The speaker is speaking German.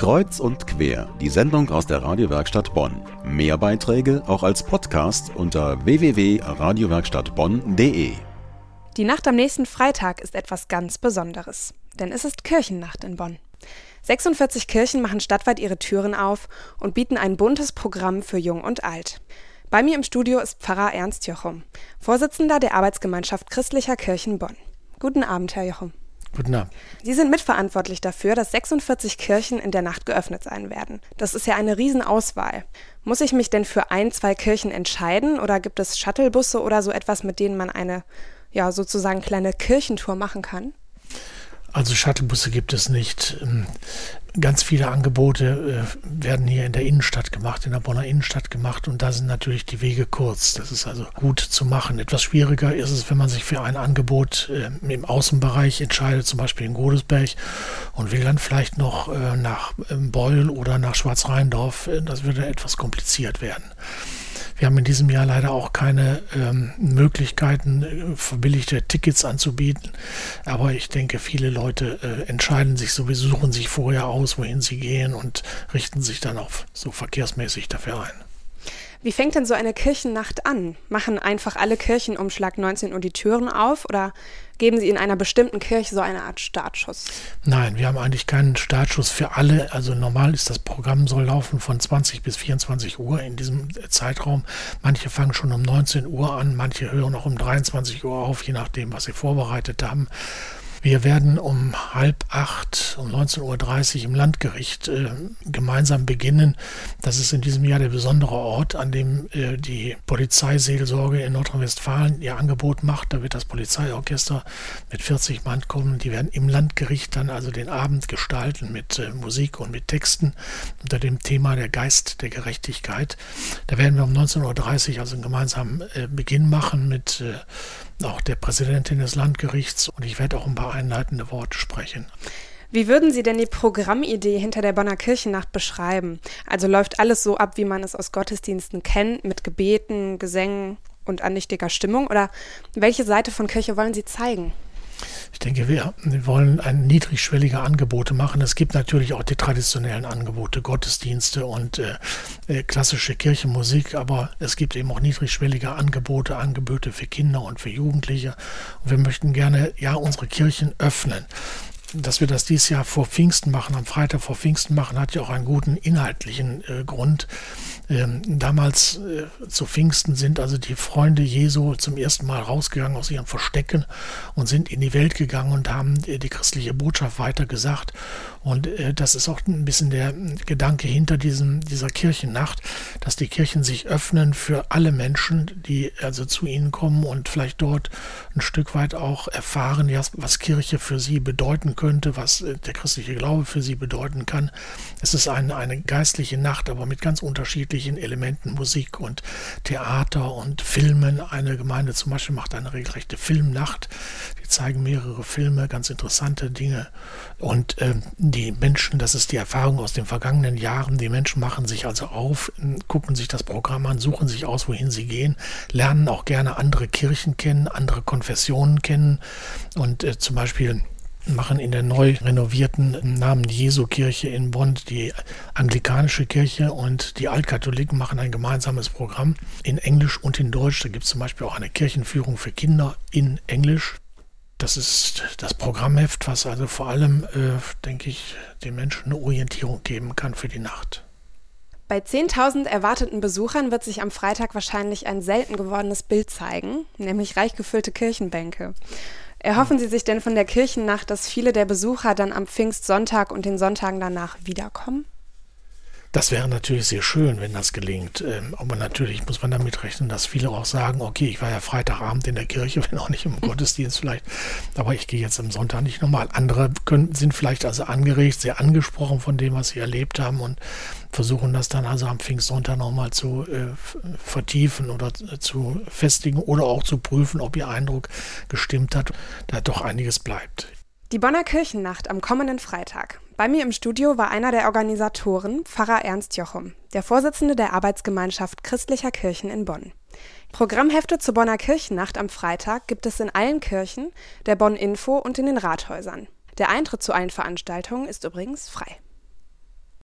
Kreuz und quer, die Sendung aus der Radiowerkstatt Bonn. Mehr Beiträge auch als Podcast unter www.radiowerkstattbonn.de. Die Nacht am nächsten Freitag ist etwas ganz Besonderes, denn es ist Kirchennacht in Bonn. 46 Kirchen machen stadtweit ihre Türen auf und bieten ein buntes Programm für Jung und Alt. Bei mir im Studio ist Pfarrer Ernst Jochum, Vorsitzender der Arbeitsgemeinschaft christlicher Kirchen Bonn. Guten Abend, Herr Jochum. Guten Abend. Sie sind mitverantwortlich dafür, dass 46 Kirchen in der Nacht geöffnet sein werden. Das ist ja eine Riesenauswahl. Muss ich mich denn für ein, zwei Kirchen entscheiden oder gibt es Shuttlebusse oder so etwas, mit denen man eine, ja, sozusagen kleine Kirchentour machen kann? Also Shuttlebusse gibt es nicht. Ähm, ganz viele Angebote äh, werden hier in der Innenstadt gemacht, in der Bonner Innenstadt gemacht und da sind natürlich die Wege kurz. Das ist also gut zu machen. Etwas schwieriger ist es, wenn man sich für ein Angebot äh, im Außenbereich entscheidet, zum Beispiel in Godesberg und will dann vielleicht noch äh, nach ähm, Beul oder nach Schwarzrheindorf. Das würde etwas kompliziert werden. Wir haben in diesem Jahr leider auch keine ähm, Möglichkeiten, äh, verbilligte Tickets anzubieten. Aber ich denke, viele Leute äh, entscheiden sich sowieso, suchen sich vorher aus, wohin sie gehen und richten sich dann auch so verkehrsmäßig dafür ein. Wie fängt denn so eine Kirchennacht an? Machen einfach alle Kirchen um Schlag 19 Uhr die Türen auf oder geben Sie in einer bestimmten Kirche so eine Art Startschuss? Nein, wir haben eigentlich keinen Startschuss für alle. Also normal ist das Programm soll laufen von 20 bis 24 Uhr in diesem Zeitraum. Manche fangen schon um 19 Uhr an, manche hören auch um 23 Uhr auf, je nachdem, was sie vorbereitet haben. Wir werden um halb acht, um 19.30 Uhr im Landgericht äh, gemeinsam beginnen. Das ist in diesem Jahr der besondere Ort, an dem äh, die Polizeiseelsorge in Nordrhein-Westfalen ihr Angebot macht. Da wird das Polizeiorchester mit 40 Mann kommen. Die werden im Landgericht dann also den Abend gestalten mit äh, Musik und mit Texten unter dem Thema der Geist der Gerechtigkeit. Da werden wir um 19.30 Uhr also einen gemeinsamen äh, Beginn machen mit äh, auch der Präsidentin des Landgerichts und ich werde auch ein paar einleitende Worte sprechen. Wie würden Sie denn die Programmidee hinter der Bonner Kirchennacht beschreiben? Also läuft alles so ab, wie man es aus Gottesdiensten kennt, mit Gebeten, Gesängen und andächtiger Stimmung? Oder welche Seite von Kirche wollen Sie zeigen? Ich denke, wir, wollen ein niedrigschwellige Angebote machen. Es gibt natürlich auch die traditionellen Angebote, Gottesdienste und äh, äh, klassische Kirchenmusik, aber es gibt eben auch niedrigschwellige Angebote, Angebote für Kinder und für Jugendliche. Und wir möchten gerne ja unsere Kirchen öffnen dass wir das dieses Jahr vor Pfingsten machen, am Freitag vor Pfingsten machen, hat ja auch einen guten inhaltlichen äh, Grund. Ähm, damals äh, zu Pfingsten sind also die Freunde Jesu zum ersten Mal rausgegangen aus ihren Verstecken und sind in die Welt gegangen und haben äh, die christliche Botschaft weitergesagt. Und äh, das ist auch ein bisschen der Gedanke hinter diesem, dieser Kirchennacht, dass die Kirchen sich öffnen für alle Menschen, die also zu ihnen kommen und vielleicht dort ein Stück weit auch erfahren, was Kirche für sie bedeuten könnte, was äh, der christliche Glaube für sie bedeuten kann. Es ist eine, eine geistliche Nacht, aber mit ganz unterschiedlichen Elementen, Musik und Theater und Filmen. Eine Gemeinde zum Beispiel macht eine regelrechte Filmnacht. Die zeigen mehrere Filme, ganz interessante Dinge. Und äh, die Menschen, das ist die Erfahrung aus den vergangenen Jahren, die Menschen machen sich also auf, gucken sich das Programm an, suchen sich aus, wohin sie gehen, lernen auch gerne andere Kirchen kennen, andere Konfessionen kennen. Und äh, zum Beispiel machen in der neu renovierten Namen Jesu Kirche in Bonn die anglikanische Kirche und die Altkatholiken machen ein gemeinsames Programm in Englisch und in Deutsch. Da gibt es zum Beispiel auch eine Kirchenführung für Kinder in Englisch. Das ist das Programmheft, was also vor allem, äh, denke ich, den Menschen eine Orientierung geben kann für die Nacht. Bei 10.000 erwarteten Besuchern wird sich am Freitag wahrscheinlich ein selten gewordenes Bild zeigen, nämlich reich gefüllte Kirchenbänke. Erhoffen Sie sich denn von der Kirchennacht, dass viele der Besucher dann am Pfingstsonntag und den Sonntagen danach wiederkommen? Das wäre natürlich sehr schön, wenn das gelingt. Ähm, aber natürlich muss man damit rechnen, dass viele auch sagen, okay, ich war ja Freitagabend in der Kirche, wenn auch nicht im Gottesdienst vielleicht, aber ich gehe jetzt am Sonntag nicht nochmal. Andere können, sind vielleicht also angeregt, sehr angesprochen von dem, was sie erlebt haben und versuchen das dann also am Pfingstsonntag nochmal zu äh, vertiefen oder zu festigen oder auch zu prüfen, ob ihr Eindruck gestimmt hat, da doch einiges bleibt. Die Bonner Kirchennacht am kommenden Freitag. Bei mir im Studio war einer der Organisatoren, Pfarrer Ernst Jochum, der Vorsitzende der Arbeitsgemeinschaft christlicher Kirchen in Bonn. Programmhefte zur Bonner Kirchennacht am Freitag gibt es in allen Kirchen, der Bonn Info und in den Rathäusern. Der Eintritt zu allen Veranstaltungen ist übrigens frei.